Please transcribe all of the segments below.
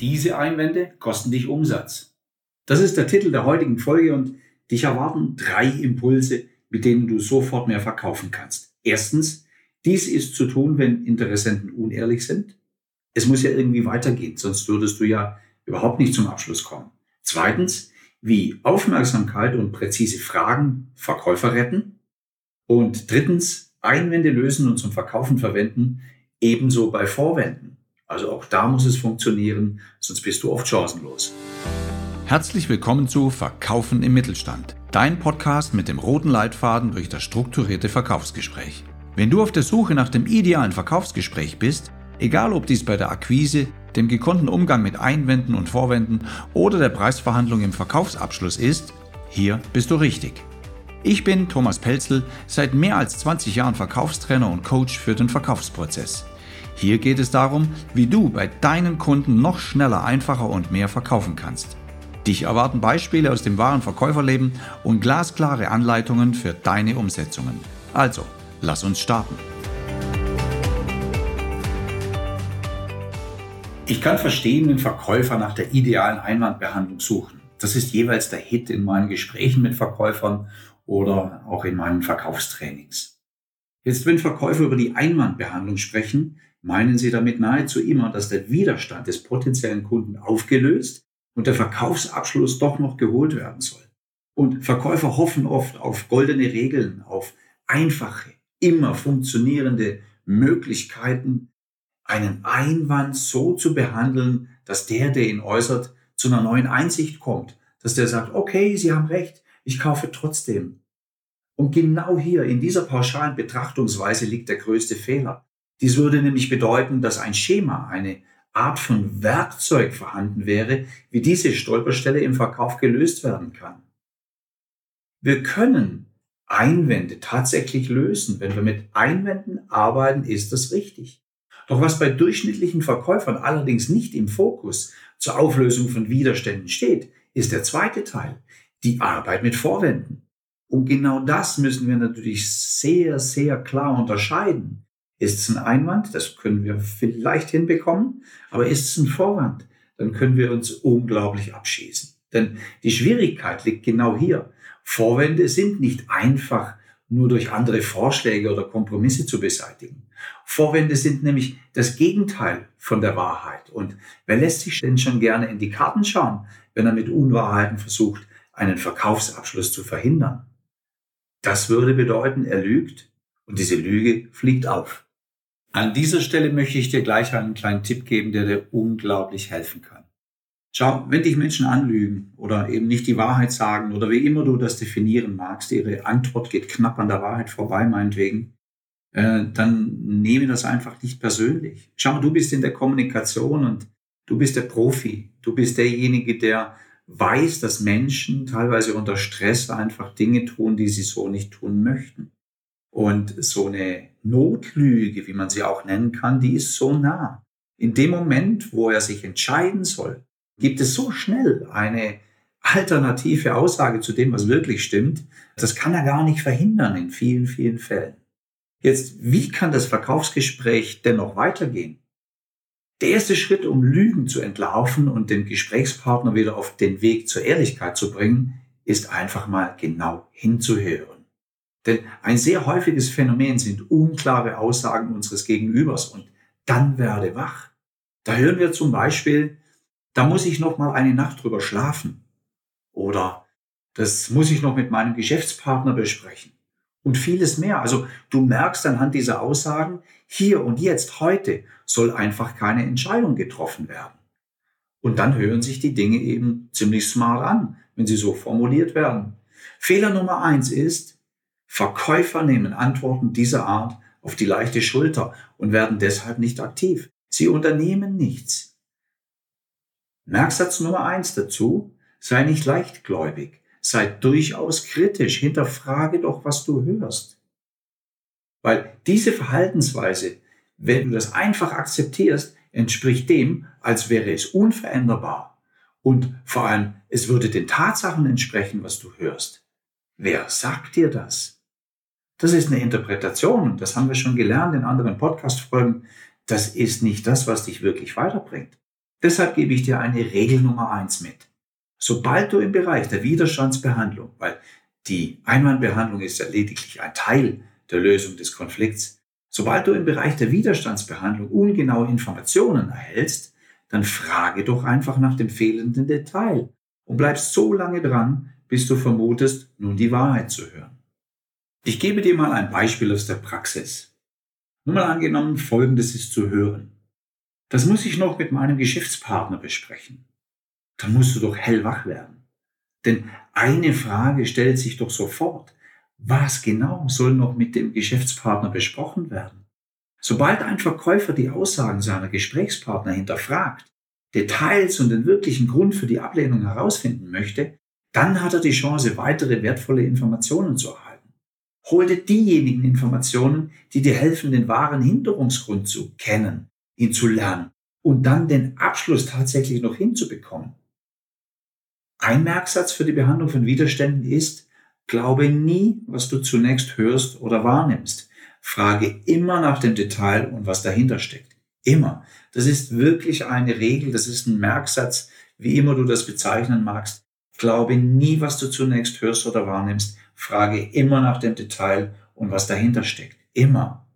Diese Einwände kosten dich Umsatz. Das ist der Titel der heutigen Folge und dich erwarten drei Impulse, mit denen du sofort mehr verkaufen kannst. Erstens, dies ist zu tun, wenn Interessenten unehrlich sind. Es muss ja irgendwie weitergehen, sonst würdest du ja überhaupt nicht zum Abschluss kommen. Zweitens, wie Aufmerksamkeit und präzise Fragen Verkäufer retten. Und drittens, Einwände lösen und zum Verkaufen verwenden, ebenso bei Vorwänden. Also auch da muss es funktionieren, sonst bist du oft chancenlos. Herzlich willkommen zu Verkaufen im Mittelstand, dein Podcast mit dem roten Leitfaden durch das strukturierte Verkaufsgespräch. Wenn du auf der Suche nach dem idealen Verkaufsgespräch bist, egal ob dies bei der Akquise, dem gekonnten Umgang mit Einwänden und Vorwänden oder der Preisverhandlung im Verkaufsabschluss ist, hier bist du richtig. Ich bin Thomas Pelzel, seit mehr als 20 Jahren Verkaufstrainer und Coach für den Verkaufsprozess. Hier geht es darum, wie du bei deinen Kunden noch schneller, einfacher und mehr verkaufen kannst. Dich erwarten Beispiele aus dem wahren Verkäuferleben und glasklare Anleitungen für deine Umsetzungen. Also, lass uns starten. Ich kann verstehen, wenn Verkäufer nach der idealen Einwandbehandlung suchen. Das ist jeweils der Hit in meinen Gesprächen mit Verkäufern oder auch in meinen Verkaufstrainings. Jetzt, wenn Verkäufer über die Einwandbehandlung sprechen, meinen sie damit nahezu immer, dass der Widerstand des potenziellen Kunden aufgelöst und der Verkaufsabschluss doch noch geholt werden soll. Und Verkäufer hoffen oft auf goldene Regeln, auf einfache, immer funktionierende Möglichkeiten, einen Einwand so zu behandeln, dass der, der ihn äußert, zu einer neuen Einsicht kommt, dass der sagt, okay, Sie haben recht, ich kaufe trotzdem. Und genau hier in dieser pauschalen Betrachtungsweise liegt der größte Fehler. Dies würde nämlich bedeuten, dass ein Schema, eine Art von Werkzeug vorhanden wäre, wie diese Stolperstelle im Verkauf gelöst werden kann. Wir können Einwände tatsächlich lösen. Wenn wir mit Einwänden arbeiten, ist das richtig. Doch was bei durchschnittlichen Verkäufern allerdings nicht im Fokus zur Auflösung von Widerständen steht, ist der zweite Teil, die Arbeit mit Vorwänden. Und genau das müssen wir natürlich sehr, sehr klar unterscheiden. Ist es ein Einwand? Das können wir vielleicht hinbekommen. Aber ist es ein Vorwand? Dann können wir uns unglaublich abschießen. Denn die Schwierigkeit liegt genau hier. Vorwände sind nicht einfach nur durch andere Vorschläge oder Kompromisse zu beseitigen. Vorwände sind nämlich das Gegenteil von der Wahrheit. Und wer lässt sich denn schon gerne in die Karten schauen, wenn er mit Unwahrheiten versucht, einen Verkaufsabschluss zu verhindern? Das würde bedeuten, er lügt und diese Lüge fliegt auf. An dieser Stelle möchte ich dir gleich einen kleinen Tipp geben, der dir unglaublich helfen kann. Schau, wenn dich Menschen anlügen oder eben nicht die Wahrheit sagen oder wie immer du das definieren magst, ihre Antwort geht knapp an der Wahrheit vorbei, meinetwegen, äh, dann nehme das einfach nicht persönlich. Schau, du bist in der Kommunikation und du bist der Profi. Du bist derjenige, der weiß, dass Menschen teilweise unter Stress einfach Dinge tun, die sie so nicht tun möchten. Und so eine Notlüge, wie man sie auch nennen kann, die ist so nah. In dem Moment, wo er sich entscheiden soll, gibt es so schnell eine alternative Aussage zu dem, was wirklich stimmt. Das kann er gar nicht verhindern in vielen, vielen Fällen. Jetzt, wie kann das Verkaufsgespräch dennoch weitergehen? Der erste Schritt, um Lügen zu entlarven und den Gesprächspartner wieder auf den Weg zur Ehrlichkeit zu bringen, ist einfach mal genau hinzuhören. Denn ein sehr häufiges Phänomen sind unklare Aussagen unseres Gegenübers und dann werde wach. Da hören wir zum Beispiel, da muss ich noch mal eine Nacht drüber schlafen. Oder das muss ich noch mit meinem Geschäftspartner besprechen. Und vieles mehr. Also du merkst anhand dieser Aussagen, hier und jetzt, heute, soll einfach keine Entscheidung getroffen werden. Und dann hören sich die Dinge eben ziemlich smart an, wenn sie so formuliert werden. Fehler Nummer eins ist, Verkäufer nehmen Antworten dieser Art auf die leichte Schulter und werden deshalb nicht aktiv. Sie unternehmen nichts. Merksatz Nummer eins dazu, sei nicht leichtgläubig, sei durchaus kritisch, hinterfrage doch, was du hörst. Weil diese Verhaltensweise, wenn du das einfach akzeptierst, entspricht dem, als wäre es unveränderbar. Und vor allem, es würde den Tatsachen entsprechen, was du hörst. Wer sagt dir das? Das ist eine Interpretation, das haben wir schon gelernt in anderen Podcast-Folgen. Das ist nicht das, was dich wirklich weiterbringt. Deshalb gebe ich dir eine Regel Nummer eins mit. Sobald du im Bereich der Widerstandsbehandlung, weil die Einwandbehandlung ist ja lediglich ein Teil der Lösung des Konflikts, sobald du im Bereich der Widerstandsbehandlung ungenaue Informationen erhältst, dann frage doch einfach nach dem fehlenden Detail und bleibst so lange dran, bis du vermutest, nun die Wahrheit zu hören. Ich gebe dir mal ein Beispiel aus der Praxis. Nur mal angenommen, Folgendes ist zu hören. Das muss ich noch mit meinem Geschäftspartner besprechen. Dann musst du doch hellwach werden. Denn eine Frage stellt sich doch sofort. Was genau soll noch mit dem Geschäftspartner besprochen werden? Sobald ein Verkäufer die Aussagen seiner Gesprächspartner hinterfragt, Details und den wirklichen Grund für die Ablehnung herausfinden möchte, dann hat er die Chance, weitere wertvolle Informationen zu erhalten. Hol dir diejenigen Informationen, die dir helfen, den wahren Hinderungsgrund zu kennen, ihn zu lernen und dann den Abschluss tatsächlich noch hinzubekommen. Ein Merksatz für die Behandlung von Widerständen ist, glaube nie, was du zunächst hörst oder wahrnimmst. Frage immer nach dem Detail und was dahinter steckt. Immer. Das ist wirklich eine Regel, das ist ein Merksatz, wie immer du das bezeichnen magst. Glaube nie, was du zunächst hörst oder wahrnimmst. Frage immer nach dem Detail und was dahinter steckt. Immer.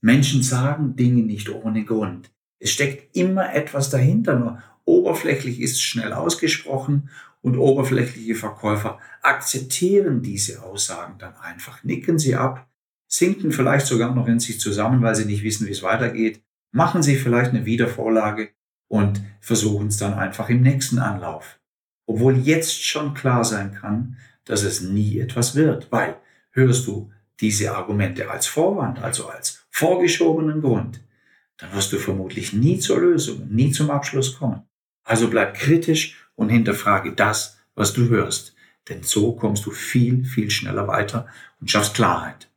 Menschen sagen Dinge nicht ohne Grund. Es steckt immer etwas dahinter, nur oberflächlich ist schnell ausgesprochen und oberflächliche Verkäufer akzeptieren diese Aussagen dann einfach, nicken sie ab sinken vielleicht sogar noch in sich zusammen, weil sie nicht wissen, wie es weitergeht, machen sie vielleicht eine Wiedervorlage und versuchen es dann einfach im nächsten Anlauf. Obwohl jetzt schon klar sein kann, dass es nie etwas wird, weil hörst du diese Argumente als Vorwand, also als vorgeschobenen Grund, dann wirst du vermutlich nie zur Lösung, nie zum Abschluss kommen. Also bleib kritisch und hinterfrage das, was du hörst, denn so kommst du viel, viel schneller weiter und schaffst Klarheit.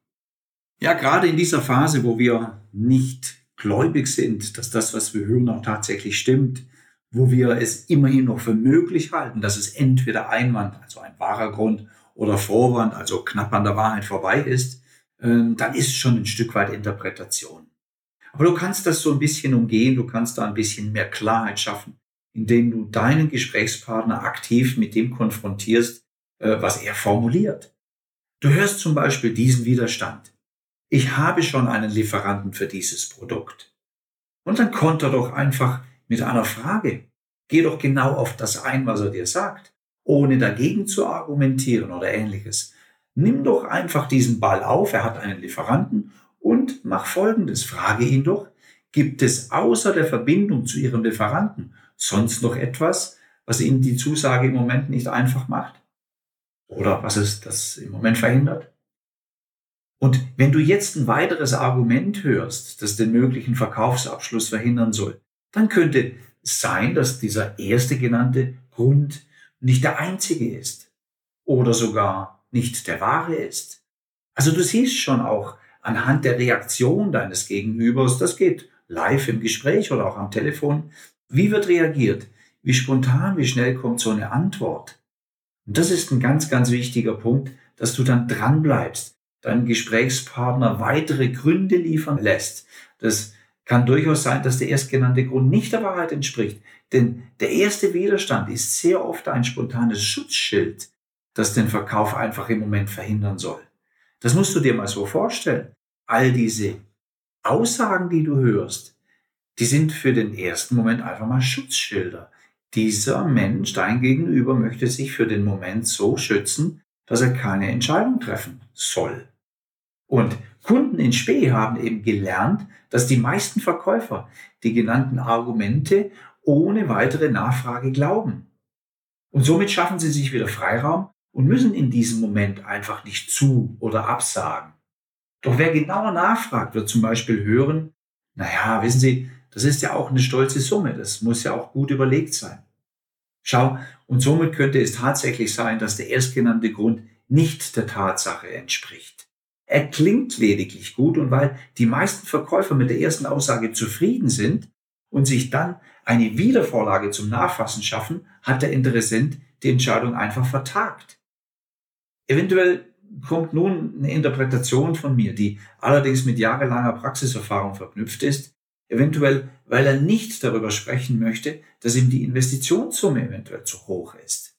Ja, gerade in dieser Phase, wo wir nicht gläubig sind, dass das, was wir hören, auch tatsächlich stimmt, wo wir es immerhin noch für möglich halten, dass es entweder Einwand, also ein wahrer Grund, oder Vorwand, also knapp an der Wahrheit vorbei ist, ähm, dann ist es schon ein Stück weit Interpretation. Aber du kannst das so ein bisschen umgehen, du kannst da ein bisschen mehr Klarheit schaffen, indem du deinen Gesprächspartner aktiv mit dem konfrontierst, äh, was er formuliert. Du hörst zum Beispiel diesen Widerstand ich habe schon einen Lieferanten für dieses Produkt. Und dann kontert doch einfach mit einer Frage. Geh doch genau auf das ein, was er dir sagt, ohne dagegen zu argumentieren oder ähnliches. Nimm doch einfach diesen Ball auf, er hat einen Lieferanten und mach Folgendes. Frage ihn doch, gibt es außer der Verbindung zu Ihrem Lieferanten sonst noch etwas, was Ihnen die Zusage im Moment nicht einfach macht? Oder was es das im Moment verhindert? Und wenn du jetzt ein weiteres Argument hörst, das den möglichen Verkaufsabschluss verhindern soll, dann könnte sein, dass dieser erste genannte Grund nicht der einzige ist oder sogar nicht der wahre ist. Also du siehst schon auch anhand der Reaktion deines Gegenübers, das geht live im Gespräch oder auch am Telefon, wie wird reagiert, wie spontan, wie schnell kommt so eine Antwort. Und das ist ein ganz, ganz wichtiger Punkt, dass du dann dran bleibst, deinen Gesprächspartner weitere Gründe liefern lässt. Das kann durchaus sein, dass der erstgenannte Grund nicht der Wahrheit entspricht. Denn der erste Widerstand ist sehr oft ein spontanes Schutzschild, das den Verkauf einfach im Moment verhindern soll. Das musst du dir mal so vorstellen. All diese Aussagen, die du hörst, die sind für den ersten Moment einfach mal Schutzschilder. Dieser Mensch, dein Gegenüber, möchte sich für den Moment so schützen, dass er keine Entscheidung treffen soll. Und Kunden in Spee haben eben gelernt, dass die meisten Verkäufer die genannten Argumente ohne weitere Nachfrage glauben. Und somit schaffen sie sich wieder Freiraum und müssen in diesem Moment einfach nicht zu oder absagen. Doch wer genauer nachfragt, wird zum Beispiel hören, naja, wissen Sie, das ist ja auch eine stolze Summe, das muss ja auch gut überlegt sein. Schau, und somit könnte es tatsächlich sein, dass der erstgenannte Grund nicht der Tatsache entspricht. Er klingt lediglich gut und weil die meisten Verkäufer mit der ersten Aussage zufrieden sind und sich dann eine Wiedervorlage zum Nachfassen schaffen, hat der Interessent die Entscheidung einfach vertagt. Eventuell kommt nun eine Interpretation von mir, die allerdings mit jahrelanger Praxiserfahrung verknüpft ist. Eventuell weil er nicht darüber sprechen möchte, dass ihm die Investitionssumme eventuell zu hoch ist.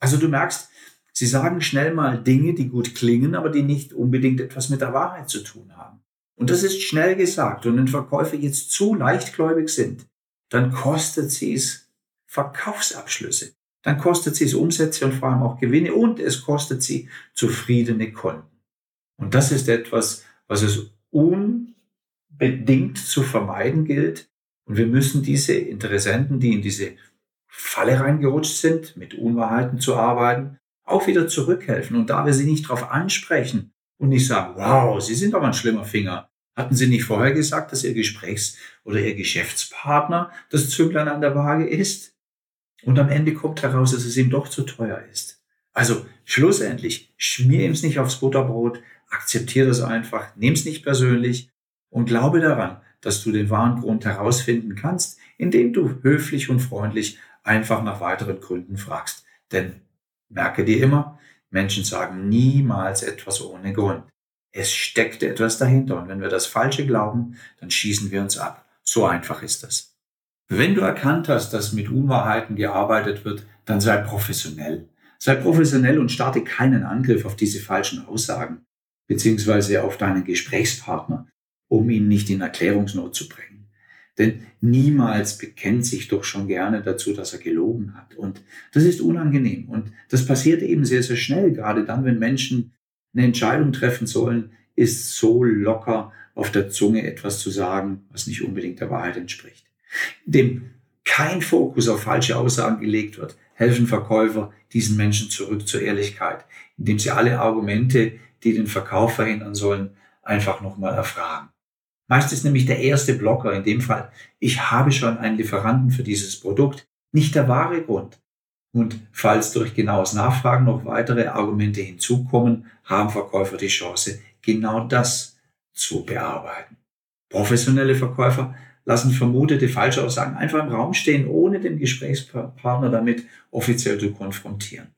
Also du merkst, sie sagen schnell mal Dinge, die gut klingen, aber die nicht unbedingt etwas mit der Wahrheit zu tun haben. Und das ist schnell gesagt. Und wenn Verkäufer jetzt zu leichtgläubig sind, dann kostet sie es Verkaufsabschlüsse. Dann kostet sie es Umsätze und vor allem auch Gewinne und es kostet sie zufriedene Kunden. Und das ist etwas, was es unbedingt zu vermeiden gilt. Und wir müssen diese Interessenten, die in diese Falle reingerutscht sind, mit Unwahrheiten zu arbeiten, auch wieder zurückhelfen. Und da wir sie nicht darauf ansprechen und nicht sagen, wow, Sie sind aber ein schlimmer Finger. Hatten Sie nicht vorher gesagt, dass Ihr Gesprächs- oder Ihr Geschäftspartner das Zünglein an der Waage ist? Und am Ende kommt heraus, dass es ihm doch zu teuer ist. Also schlussendlich, schmier ihm es nicht aufs Butterbrot, akzeptiere das einfach, nimm es nicht persönlich und glaube daran, dass du den wahren Grund herausfinden kannst, indem du höflich und freundlich einfach nach weiteren Gründen fragst. Denn merke dir immer, Menschen sagen niemals etwas ohne Grund. Es steckt etwas dahinter und wenn wir das Falsche glauben, dann schießen wir uns ab. So einfach ist das. Wenn du erkannt hast, dass mit Unwahrheiten gearbeitet wird, dann sei professionell. Sei professionell und starte keinen Angriff auf diese falschen Aussagen beziehungsweise auf deinen Gesprächspartner, um ihn nicht in Erklärungsnot zu bringen. Denn niemals bekennt sich doch schon gerne dazu, dass er gelogen hat. Und das ist unangenehm. Und das passiert eben sehr, sehr schnell. Gerade dann, wenn Menschen eine Entscheidung treffen sollen, ist so locker auf der Zunge etwas zu sagen, was nicht unbedingt der Wahrheit entspricht. Dem kein Fokus auf falsche Aussagen gelegt wird, helfen Verkäufer diesen Menschen zurück zur Ehrlichkeit, indem sie alle Argumente, die den Verkauf verhindern sollen, einfach nochmal erfragen. Meist ist nämlich der erste Blocker in dem Fall, ich habe schon einen Lieferanten für dieses Produkt, nicht der wahre Grund. Und falls durch genaues Nachfragen noch weitere Argumente hinzukommen, haben Verkäufer die Chance, genau das zu bearbeiten. Professionelle Verkäufer lassen vermutete Falschaussagen einfach im Raum stehen, ohne den Gesprächspartner damit offiziell zu konfrontieren.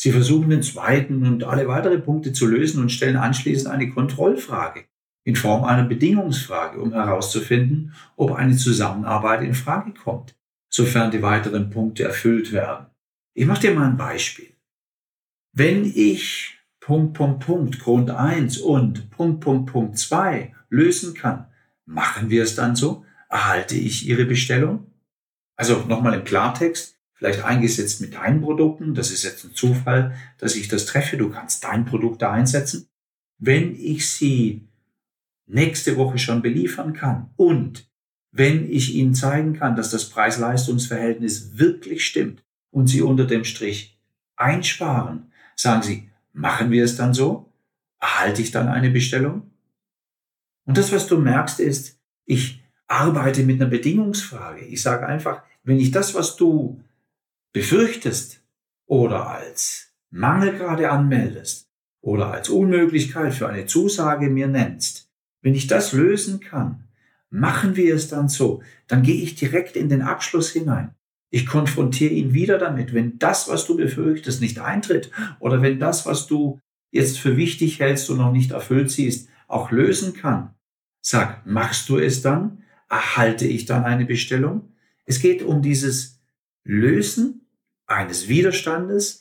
Sie versuchen den zweiten und alle weitere Punkte zu lösen und stellen anschließend eine Kontrollfrage in Form einer Bedingungsfrage, um herauszufinden, ob eine Zusammenarbeit in Frage kommt, sofern die weiteren Punkte erfüllt werden. Ich mache dir mal ein Beispiel. Wenn ich Punkt, Punkt, Punkt, Grund 1 und Punkt, Punkt, Punkt 2 lösen kann, machen wir es dann so? Erhalte ich Ihre Bestellung? Also nochmal im Klartext, vielleicht eingesetzt mit deinen Produkten. Das ist jetzt ein Zufall, dass ich das treffe. Du kannst dein Produkt da einsetzen. Wenn ich sie nächste Woche schon beliefern kann und wenn ich Ihnen zeigen kann, dass das Preis-Leistungs-Verhältnis wirklich stimmt und Sie unter dem Strich einsparen, sagen Sie, machen wir es dann so? Erhalte ich dann eine Bestellung? Und das, was du merkst, ist, ich arbeite mit einer Bedingungsfrage. Ich sage einfach, wenn ich das, was du befürchtest oder als Mangel gerade anmeldest oder als Unmöglichkeit für eine Zusage mir nennst, wenn ich das lösen kann, machen wir es dann so, dann gehe ich direkt in den Abschluss hinein. Ich konfrontiere ihn wieder damit, wenn das, was du befürchtest, nicht eintritt oder wenn das, was du jetzt für wichtig hältst und noch nicht erfüllt siehst, auch lösen kann. Sag, machst du es dann? Erhalte ich dann eine Bestellung? Es geht um dieses Lösen eines Widerstandes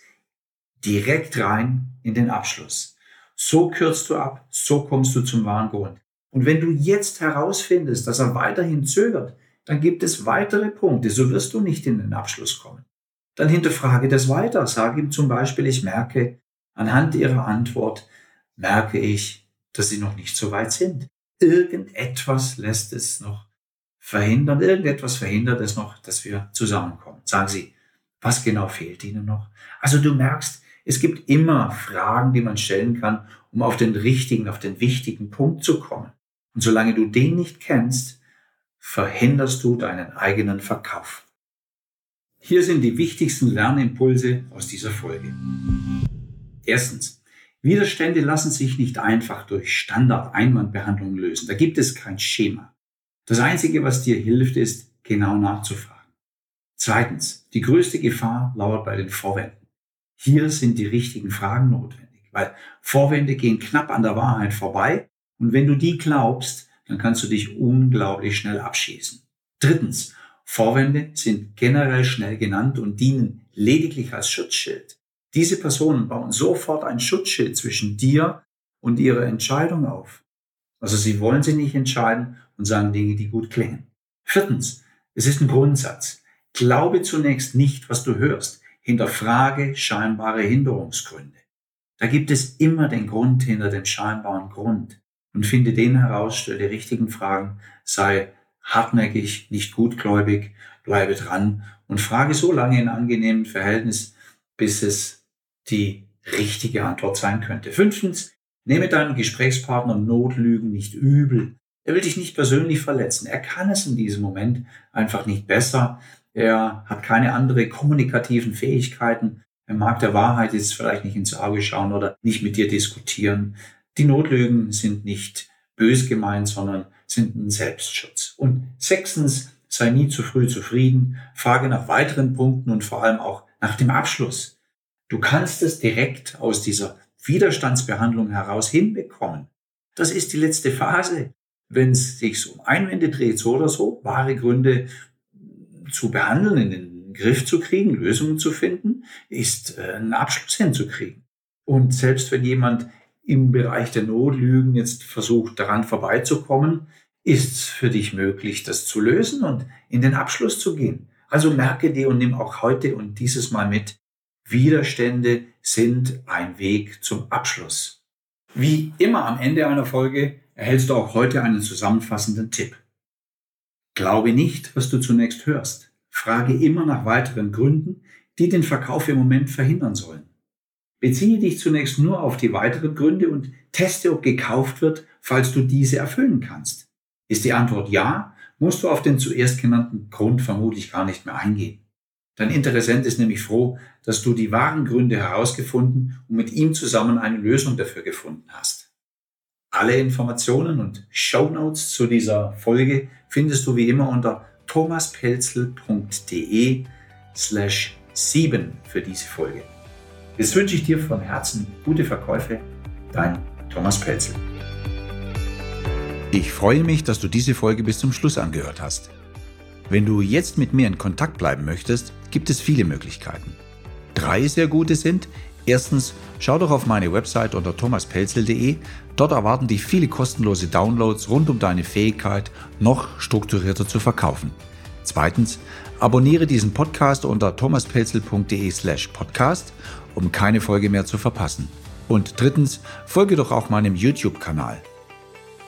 direkt rein in den Abschluss. So kürzt du ab, so kommst du zum wahren Grund. Und wenn du jetzt herausfindest, dass er weiterhin zögert, dann gibt es weitere Punkte, so wirst du nicht in den Abschluss kommen. Dann hinterfrage das weiter. Sage ihm zum Beispiel, ich merke, anhand ihrer Antwort merke ich, dass sie noch nicht so weit sind. Irgendetwas lässt es noch verhindern, irgendetwas verhindert es noch, dass wir zusammenkommen. Sagen Sie, was genau fehlt Ihnen noch? Also du merkst, es gibt immer Fragen, die man stellen kann, um auf den richtigen, auf den wichtigen Punkt zu kommen. Und solange du den nicht kennst, verhinderst du deinen eigenen Verkauf. Hier sind die wichtigsten Lernimpulse aus dieser Folge. Erstens, Widerstände lassen sich nicht einfach durch Standard-Einwandbehandlung lösen. Da gibt es kein Schema. Das Einzige, was dir hilft, ist, genau nachzufragen. Zweitens, die größte Gefahr lauert bei den Vorwänden. Hier sind die richtigen Fragen notwendig, weil Vorwände gehen knapp an der Wahrheit vorbei und wenn du die glaubst, dann kannst du dich unglaublich schnell abschießen. Drittens, Vorwände sind generell schnell genannt und dienen lediglich als Schutzschild. Diese Personen bauen sofort ein Schutzschild zwischen dir und ihrer Entscheidung auf. Also sie wollen sich nicht entscheiden und sagen Dinge, die gut klingen. Viertens, es ist ein Grundsatz. Glaube zunächst nicht, was du hörst. Hinterfrage scheinbare Hinderungsgründe. Da gibt es immer den Grund hinter dem scheinbaren Grund und finde den heraus, stelle die richtigen Fragen, sei hartnäckig, nicht gutgläubig, bleibe dran und frage so lange in angenehmen Verhältnis, bis es die richtige Antwort sein könnte. Fünftens, nehme deinen Gesprächspartner Notlügen nicht übel. Er will dich nicht persönlich verletzen. Er kann es in diesem Moment einfach nicht besser. Er hat keine andere kommunikativen Fähigkeiten. Er mag der Wahrheit jetzt vielleicht nicht ins Auge schauen oder nicht mit dir diskutieren. Die Notlügen sind nicht bös gemeint, sondern sind ein Selbstschutz. Und sechstens, sei nie zu früh zufrieden, frage nach weiteren Punkten und vor allem auch nach dem Abschluss. Du kannst es direkt aus dieser Widerstandsbehandlung heraus hinbekommen. Das ist die letzte Phase. Wenn es sich um Einwände dreht, so oder so, wahre Gründe zu behandeln, in den Griff zu kriegen, Lösungen zu finden, ist äh, einen Abschluss hinzukriegen. Und selbst wenn jemand im Bereich der Notlügen jetzt versucht, daran vorbeizukommen, ist es für dich möglich, das zu lösen und in den Abschluss zu gehen. Also merke dir und nimm auch heute und dieses Mal mit, Widerstände sind ein Weg zum Abschluss. Wie immer am Ende einer Folge erhältst du auch heute einen zusammenfassenden Tipp. Glaube nicht, was du zunächst hörst. Frage immer nach weiteren Gründen, die den Verkauf im Moment verhindern sollen. Beziehe dich zunächst nur auf die weiteren Gründe und teste, ob gekauft wird, falls du diese erfüllen kannst. Ist die Antwort ja, musst du auf den zuerst genannten Grund vermutlich gar nicht mehr eingehen. Dein Interessent ist nämlich froh, dass du die wahren Gründe herausgefunden und mit ihm zusammen eine Lösung dafür gefunden hast. Alle Informationen und Show Notes zu dieser Folge findest du wie immer unter thomaspelzel.de slash 7 für diese Folge. Jetzt wünsche ich dir von Herzen gute Verkäufe. Dein Thomas Pelzel. Ich freue mich, dass du diese Folge bis zum Schluss angehört hast. Wenn du jetzt mit mir in Kontakt bleiben möchtest, gibt es viele Möglichkeiten. Drei sehr gute sind, erstens, schau doch auf meine Website unter thomaspelzel.de. Dort erwarten dich viele kostenlose Downloads rund um deine Fähigkeit, noch strukturierter zu verkaufen. Zweitens, abonniere diesen Podcast unter thomaspelzel.de slash podcast, um keine Folge mehr zu verpassen. Und drittens, folge doch auch meinem YouTube-Kanal.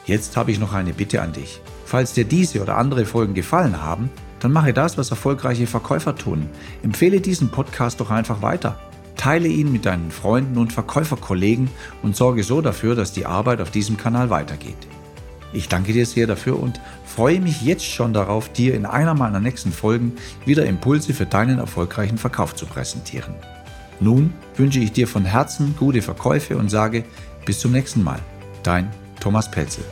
Jetzt habe ich noch eine Bitte an dich. Falls dir diese oder andere Folgen gefallen haben, dann mache das, was erfolgreiche Verkäufer tun. Empfehle diesen Podcast doch einfach weiter. Teile ihn mit deinen Freunden und Verkäuferkollegen und sorge so dafür, dass die Arbeit auf diesem Kanal weitergeht. Ich danke dir sehr dafür und freue mich jetzt schon darauf, dir in einer meiner nächsten Folgen wieder Impulse für deinen erfolgreichen Verkauf zu präsentieren. Nun wünsche ich dir von Herzen gute Verkäufe und sage bis zum nächsten Mal. Dein Thomas Pelzel.